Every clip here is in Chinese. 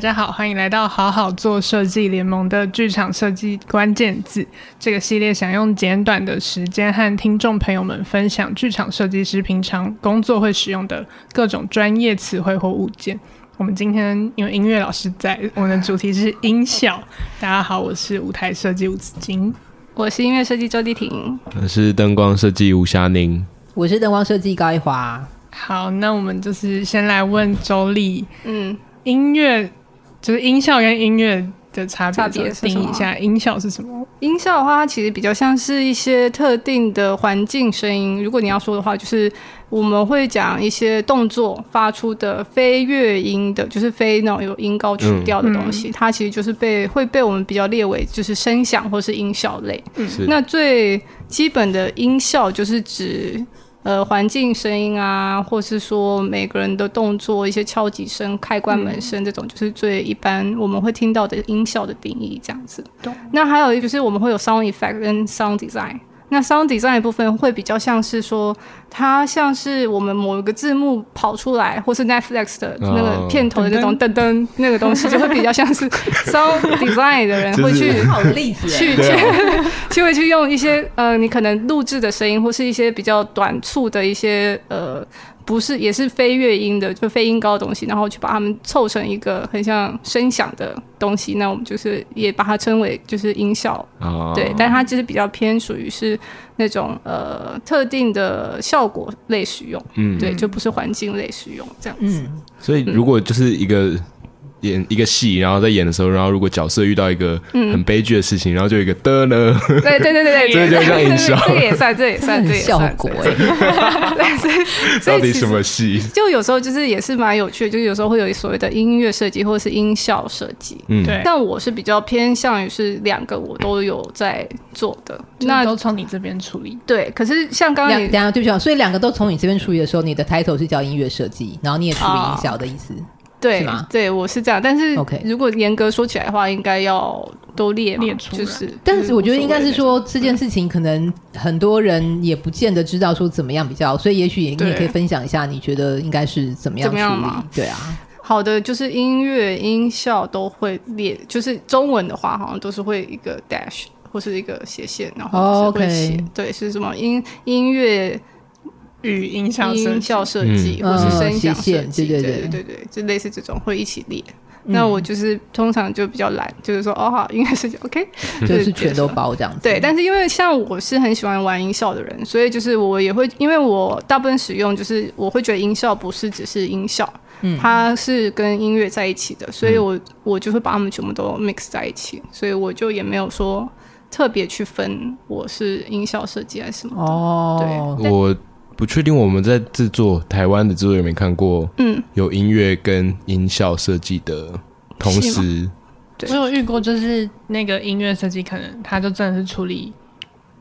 大家好，欢迎来到好好做设计联盟的剧场设计关键字这个系列，想用简短的时间和听众朋友们分享剧场设计师平常工作会使用的各种专业词汇或物件。我们今天因为音乐老师在，我们的主题是音效。大家好，我是舞台设计吴子金，我是音乐设计周丽婷，我是灯光设计吴霞宁，我是灯光设计高一华。好，那我们就是先来问周丽，嗯，音乐。就是音效跟音乐的差别，定义一下音效是什么？音效的话，它其实比较像是一些特定的环境声音。如果你要说的话，就是我们会讲一些动作发出的非乐音的，就是非那种有音高曲调的东西，嗯、它其实就是被会被我们比较列为就是声响或是音效类。嗯、那最基本的音效就是指。呃，环境声音啊，或是说每个人的动作，一些敲击声、开关门声，这种就是最一般我们会听到的音效的定义，这样子。对。那还有一个就是我们会有 sound effect 跟 sound design。那 sound design 的部分会比较像是说，它像是我们某一个字幕跑出来，或是 Netflix 的那个片头的那种噔噔。那个东西，就会比较像是 sound design 的人会去去去 就会去用一些呃，你可能录制的声音，或是一些比较短促的一些呃。不是，也是非乐音的，就非音高的东西，然后去把它们凑成一个很像声响的东西，那我们就是也把它称为就是音效，哦、对，但它就是比较偏属于是那种呃特定的效果类使用，嗯，对，就不是环境类使用这样子。嗯、所以如果就是一个。演一个戏，然后在演的时候，然后如果角色遇到一个很悲剧的事情，嗯、然后就有一个的呢，对对对对对，这就叫音效，这个也算，这也算，这也算效果。到底什么戏？就有时候就是也是蛮有趣的，就是有时候会有所谓的音乐设计或者是音效设计，嗯，对。但我是比较偏向于是两个我都有在做的，那都从你这边处理。对，可是 像刚刚你等下对不起，所以两个都从你这边处理的时候，你的 title 是叫音乐设计，然后你也处理音效的意思。哦对，对，我是这样。但是，如果严格说起来的话，应该要都列列出。就是，但是我觉得应该是说这件事情，可能很多人也不见得知道说怎么样比较，所以也许你也可以分享一下，你觉得应该是怎么样处理？对啊，好的，就是音乐音效都会列，就是中文的话，好像都是会一个 dash 或是一个斜线，然后会写，对，是什么音音乐。与音效音效设计，或是声响设计，对对对对对，就类似这种会一起列。那我就是通常就比较懒，就是说哦好，音乐设计 OK，就是全都包这样子。对，但是因为像我是很喜欢玩音效的人，所以就是我也会，因为我大部分使用就是我会觉得音效不是只是音效，它是跟音乐在一起的，所以我我就会把它们全部都 mix 在一起，所以我就也没有说特别去分我是音效设计还是什么。哦，对，我。不确定我们在制作台湾的制作有没有看过，嗯，有音乐跟音效设计的同时，对，我有遇过，就是那个音乐设计可能他就真的是处理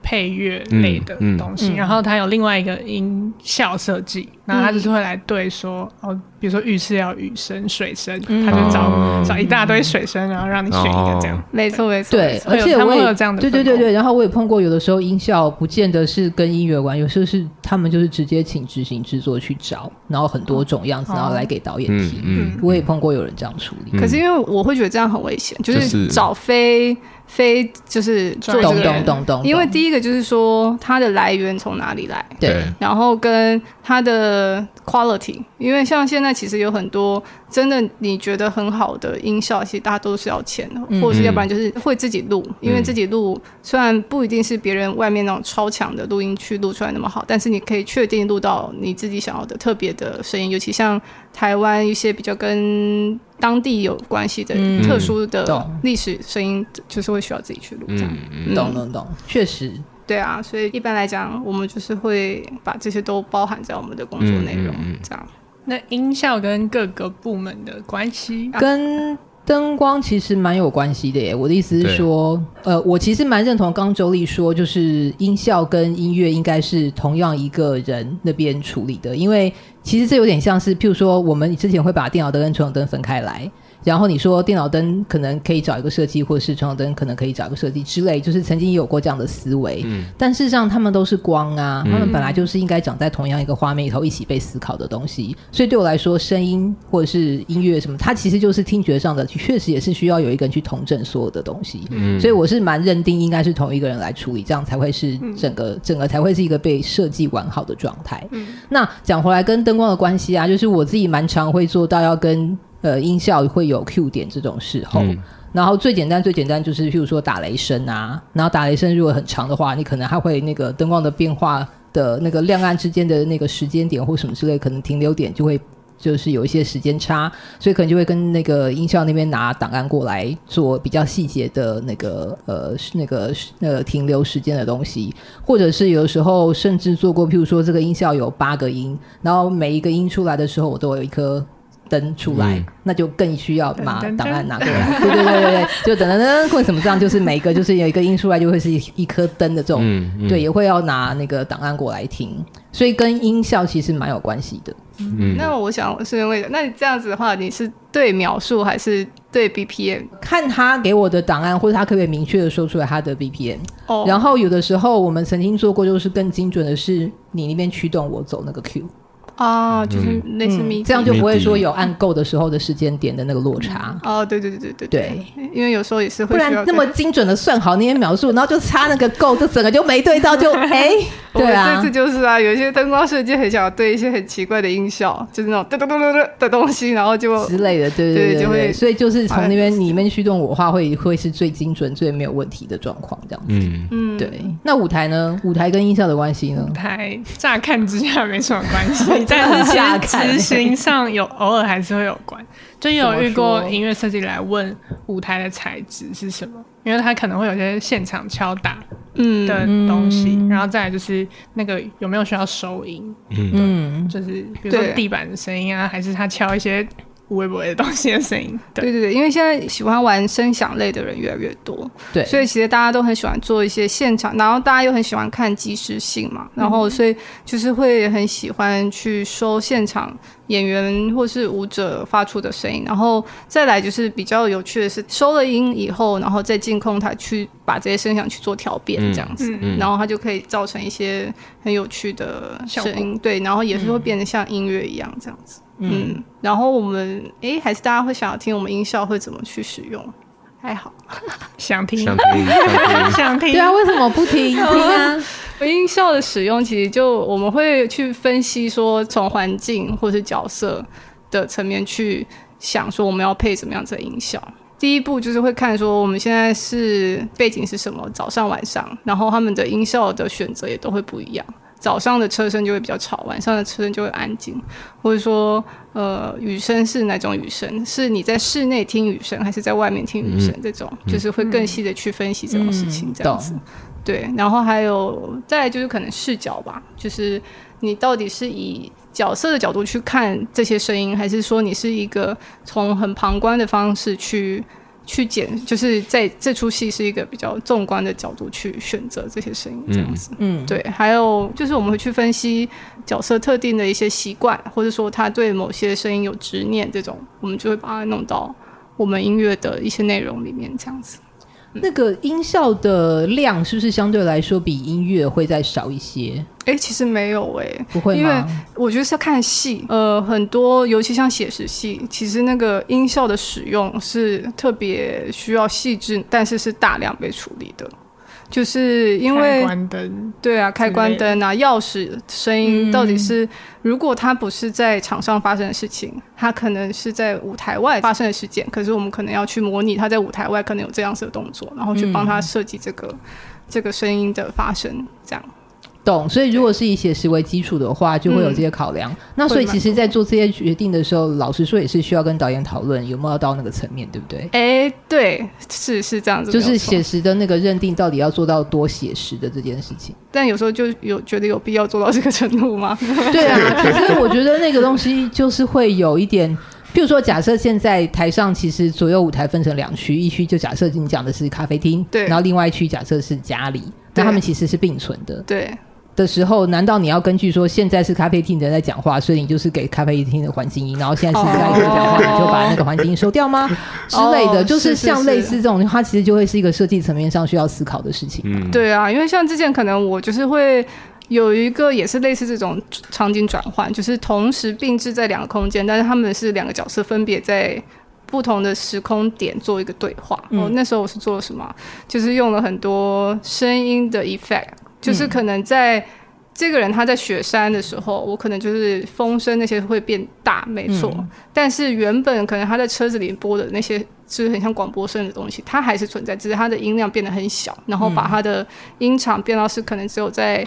配乐类的东西，嗯嗯、然后他有另外一个音效设计，然后他就是会来对说哦。比如说浴室要雨声、水声，他就找找一大堆水声，然后让你选一个这样。没错，没错。对，而且我也有这样的。对对对对，然后我也碰过，有的时候音效不见得是跟音乐有关，有时候是他们就是直接请执行制作去找，然后很多种样子，然后来给导演提。嗯，我也碰过有人这样处理。可是因为我会觉得这样很危险，就是找非非就是做这个人，懂懂懂。因为第一个就是说它的来源从哪里来，对，然后跟它的 quality，因为像现在。其实有很多真的你觉得很好的音效，其实大家都是要钱的，或者是要不然就是会自己录，因为自己录虽然不一定是别人外面那种超强的录音去录出来那么好，但是你可以确定录到你自己想要的特别的声音，尤其像台湾一些比较跟当地有关系的特殊的历史声音，就是会需要自己去录。这样。懂。懂懂，确实，对啊，所以一般来讲，我们就是会把这些都包含在我们的工作内容这样。那音效跟各个部门的关系，跟灯光其实蛮有关系的耶。我的意思是说，呃，我其实蛮认同刚周丽说，就是音效跟音乐应该是同样一个人那边处理的，因为其实这有点像是，譬如说，我们之前会把电脑灯跟传统灯分开来。然后你说电脑灯可能可以找一个设计，或者是传统灯可能可以找一个设计之类，就是曾经有过这样的思维。嗯，但事实上他们都是光啊，他们本来就是应该长在同样一个画面里头一起被思考的东西。所以对我来说，声音或者是音乐什么，它其实就是听觉上的，确实也是需要有一个人去统整所有的东西。嗯，所以我是蛮认定应该是同一个人来处理，这样才会是整个整个才会是一个被设计完好的状态。嗯，那讲回来跟灯光的关系啊，就是我自己蛮常会做到要跟。呃，音效会有 Q 点这种时候，嗯、然后最简单最简单就是，譬如说打雷声啊，然后打雷声如果很长的话，你可能还会那个灯光的变化的那个亮暗之间的那个时间点或什么之类，可能停留点就会就是有一些时间差，所以可能就会跟那个音效那边拿档案过来做比较细节的那个呃那个呃停留时间的东西，或者是有的时候甚至做过，譬如说这个音效有八个音，然后每一个音出来的时候，我都有一颗。灯出来，嗯、那就更需要把档案拿过来。对对对对对，就等等等，为什么这样？就是每一个就是有一个音出来，就会是一一颗灯的这种。嗯嗯、对，也会要拿那个档案过来听，所以跟音效其实蛮有关系的。嗯，那我想是因为，那你这样子的话，你是对秒数还是对 BPM？看他给我的档案，或者他可不可以明确的说出来他的 BPM？哦，然后有的时候我们曾经做过，就是更精准的是你那边驱动我走那个 Q。啊，就是类似迷，这样就不会说有按够的时候的时间点的那个落差。哦，对对对对对对，因为有时候也是会，不然那么精准的算好那些描述，然后就差那个够，就整个就没对到，就 哎，对啊，这次就是啊，有一些灯光设计很想要对一些很奇怪的音效，就是那种噔噔噔噔的东西，然后就之类的，对对对，就会，所以就是从那边你面驱动我的话，会会是最精准、最没有问题的状况，这样子。嗯嗯，对。那舞台呢？舞台跟音效的关系呢？舞台乍看之下没什么关系。但是执行上有偶尔还是会有关，就有遇过音乐设计来问舞台的材质是什么，因为他可能会有些现场敲打嗯。的东西，嗯、然后再来就是那个有没有需要收音，嗯，就是比如说地板的声音啊，还是他敲一些。微不微的东西的声音，对。对对，因为现在喜欢玩声响类的人越来越多，对，所以其实大家都很喜欢做一些现场，然后大家又很喜欢看即时性嘛，然后所以就是会很喜欢去收现场演员或是舞者发出的声音，然后再来就是比较有趣的是收了音以后，然后再进控台去把这些声响去做调变，这样子，嗯、然后它就可以造成一些很有趣的声音，对，然后也是会变得像音乐一样这样子。嗯，然后我们诶，还是大家会想要听我们音效会怎么去使用？还好，想听，想听，想听。对啊，为什么不听？听啊！音效的使用其实就我们会去分析说，从环境或是角色的层面去想说，我们要配什么样子的音效。第一步就是会看说，我们现在是背景是什么，早上晚上，然后他们的音效的选择也都会不一样。早上的车声就会比较吵，晚上的车声就会安静，或者说，呃，雨声是哪种雨声？是你在室内听雨声，还是在外面听雨声？这种、嗯、就是会更细的去分析这种事情，这样子。嗯、对，然后还有再来就是可能视角吧，就是你到底是以角色的角度去看这些声音，还是说你是一个从很旁观的方式去。去剪，就是在这出戏是一个比较纵观的角度去选择这些声音，这样子。嗯，对。还有就是我们会去分析角色特定的一些习惯，或者说他对某些声音有执念，这种我们就会把它弄到我们音乐的一些内容里面，这样子。那个音效的量是不是相对来说比音乐会再少一些？哎、欸，其实没有哎、欸，不会吗？因为我觉得是要看戏，呃，很多尤其像写实戏，其实那个音效的使用是特别需要细致，但是是大量被处理的。就是因为开关灯，对啊，开关灯啊，钥匙声音到底是，如果它不是在场上发生的事情，它可能是在舞台外发生的事件，可是我们可能要去模拟它在舞台外可能有这样子的动作，然后去帮他设计这个、嗯、这个声音的发生，这样。懂，所以如果是以写实为基础的话，就会有这些考量。嗯、那所以其实，在做这些决定的时候，老实说也是需要跟导演讨论有没有要到那个层面，对不对？哎，对，是是这样子，就是写实的那个认定到底要做到多写实的这件事情。但有时候就有觉得有必要做到这个程度吗？对啊，其实我觉得那个东西就是会有一点，譬如说，假设现在台上其实左右舞台分成两区，一区就假设你讲的是咖啡厅，对，然后另外一区假设是家里，那他们其实是并存的，对。的时候，难道你要根据说现在是咖啡厅的人在讲话，所以你就是给咖啡厅的环境音，然后现在是咖啡厅讲话，你就把那个环境音收掉吗？之类的，就是像类似这种，它其实就会是一个设计层面上需要思考的事情。嗯，对啊，因为像之前可能我就是会有一个也是类似这种场景转换，就是同时并置在两个空间，但是他们是两个角色分别在不同的时空点做一个对话。嗯，哦，那时候我是做了什么？就是用了很多声音的 effect。就是可能在这个人他在雪山的时候，我可能就是风声那些会变大，没错。嗯、但是原本可能他在车子里播的那些，就是很像广播声的东西，它还是存在，只是它的音量变得很小，然后把它的音场变到是可能只有在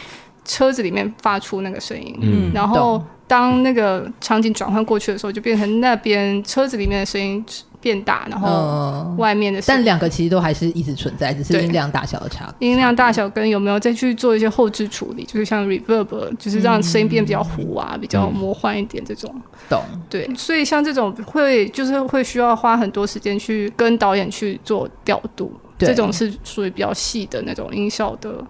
车子里面发出那个声音。嗯，然后当那个场景转换过去的时候，就变成那边车子里面的声音。变大，然后外面的，但两个其实都还是一直存在，只是音量大小的差别。音量大小跟有没有再去做一些后置处理，就是像 reverb，就是让声音变比较糊啊，嗯、比较魔幻一点这种。懂。对，所以像这种会就是会需要花很多时间去跟导演去做调度，这种是属于比较细的那种音效的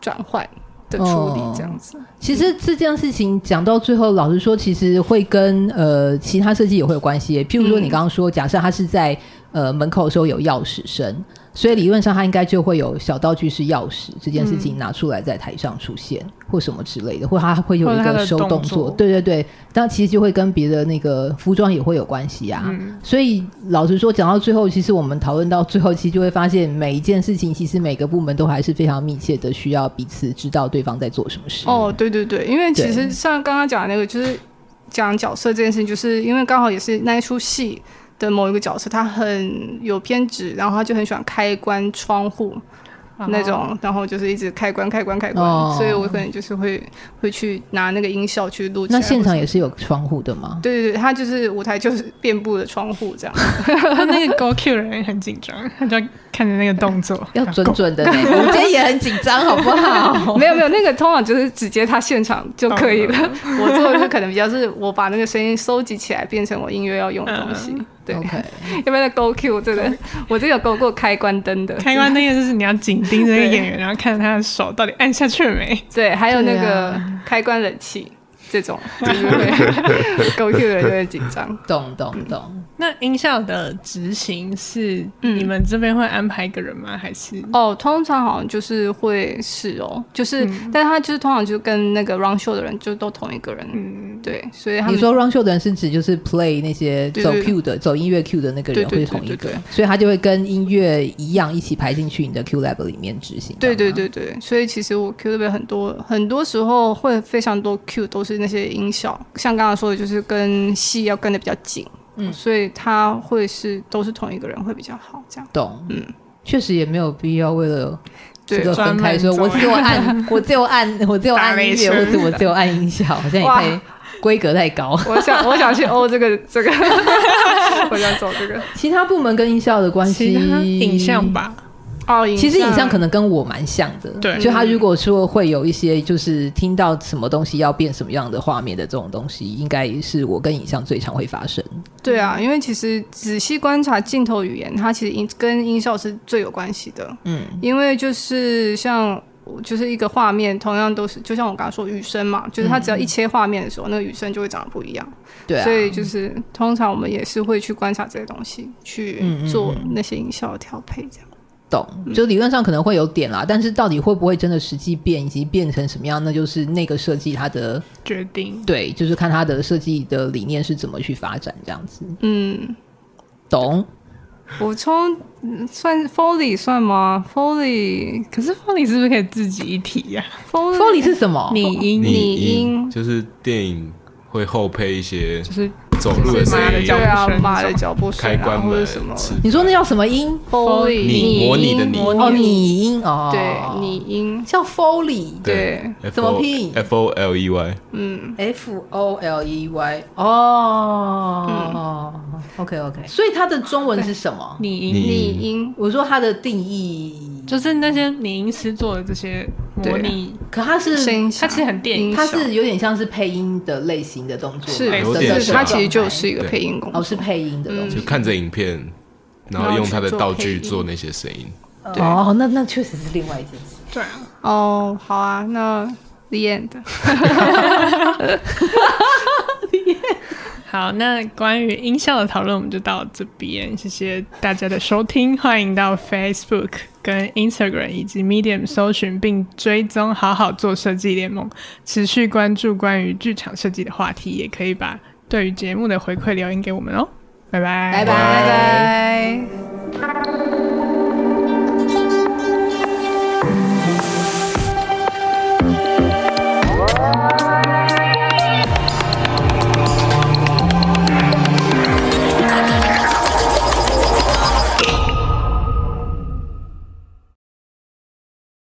转换。的处理这样子，哦、其实这件事情讲到最后，老实说，其实会跟呃其他设计也会有关系。譬如说，你刚刚说，假设他是在呃门口的时候有钥匙声。所以理论上，他应该就会有小道具是钥匙这件事情拿出来在台上出现，嗯、或什么之类的，或他会有一个收动作。对对对，但其实就会跟别的那个服装也会有关系啊。嗯、所以老实说，讲到最后，其实我们讨论到最后，其实就会发现每一件事情，其实每个部门都还是非常密切的，需要彼此知道对方在做什么事。哦，对对对，因为其实像刚刚讲的那个，就是讲角色这件事情，就是因为刚好也是那一出戏。的某一个角色，他很有偏执，然后他就很喜欢开关窗户。那种，然后就是一直开关开关开关，哦、所以我可能就是会会去拿那个音效去录。那现场也是有窗户的吗？对对对，他就是舞台就是 遍布的窗户这样。他那个 Go Q 人也很紧张，他就看着那个动作要准准的。我今天也很紧张，好不好？没有没有，那个通常就是直接他现场就可以了。我做的就可能比较是我把那个声音收集起来，变成我音乐要用的东西。嗯对，OK，有没有勾 Q 这个，我这个有勾过开关灯的，开关灯也就是你要紧盯着那个演员，然后看他的手到底按下去了没。对，还有那个开关冷气。这种 就是会 Go Q 的人就会紧张，懂懂懂。那音效的执行是你们这边会安排一个人吗？还是哦，通常好像就是会是哦，就是，但他就是通常就跟那个 run show 的人就都同一个人，嗯，对。所以你说 run show 的人是指就是 play 那些走 Q 的走音乐 Q 的那个人会同一个，所以他就会跟音乐一样一起排进去你的 Q lab 里面执行。对对对对，所以其实我 Q lab 很多很多时候会非常多 Q 都是。那些音效，像刚刚说的，就是跟戏要跟的比较紧，嗯，所以他会是都是同一个人会比较好，这样。懂，嗯，确实也没有必要为了这个分开说，我只有按，我只有按，我只有按音乐，或者我只有按音效，好像也太规格太高。我想，我想去欧这个这个，我想走这个。其他部门跟音效的关系，影像吧。哦其实影像可能跟我蛮像的，对，就他如果说会有一些就是听到什么东西要变什么样的画面的这种东西，应该是我跟影像最常会发生。对啊，因为其实仔细观察镜头语言，它其实音跟音效是最有关系的。嗯，因为就是像就是一个画面，同样都是就像我刚刚说雨声嘛，就是它只要一切画面的时候，嗯、那个雨声就会长得不一样。对、啊，所以就是通常我们也是会去观察这些东西，去做那些音效的调配，这样。懂，就理论上可能会有点啦，但是到底会不会真的实际变，以及变成什么样，那就是那个设计它的决定。对，就是看它的设计的理念是怎么去发展这样子。嗯，懂。补充算 Foley 算吗？Foley 可是 Foley 是不是可以自己一体呀？Foley 是什么？拟音，拟音就是电影会后配一些，就是。走路的声音，对啊，马的脚步声，开关门什么？你说那叫什么音？Foley，拟模拟的拟哦，拟音哦，对，拟音叫 Foley，对，怎么拼？F O L E Y，嗯，F O L E Y，哦，OK OK，所以它的中文是什么？拟音，拟音。我说它的定义。就是那些拟音师做的这些模拟，可它是它其实很电影，它是有点像是配音的类型的动作，是，它其实就是一个配音工作，哦，是配音的东西，就看着影片，然后用它的道具做那些声音。哦，那那确实是另外一件事。对啊，哦，好啊，那 The end。好，那关于音效的讨论我们就到这边，谢谢大家的收听，欢迎到 Facebook 跟 Instagram 以及 Medium 搜寻并追踪好好做设计联盟，持续关注关于剧场设计的话题，也可以把对于节目的回馈留言给我们哦，拜拜，拜拜拜拜。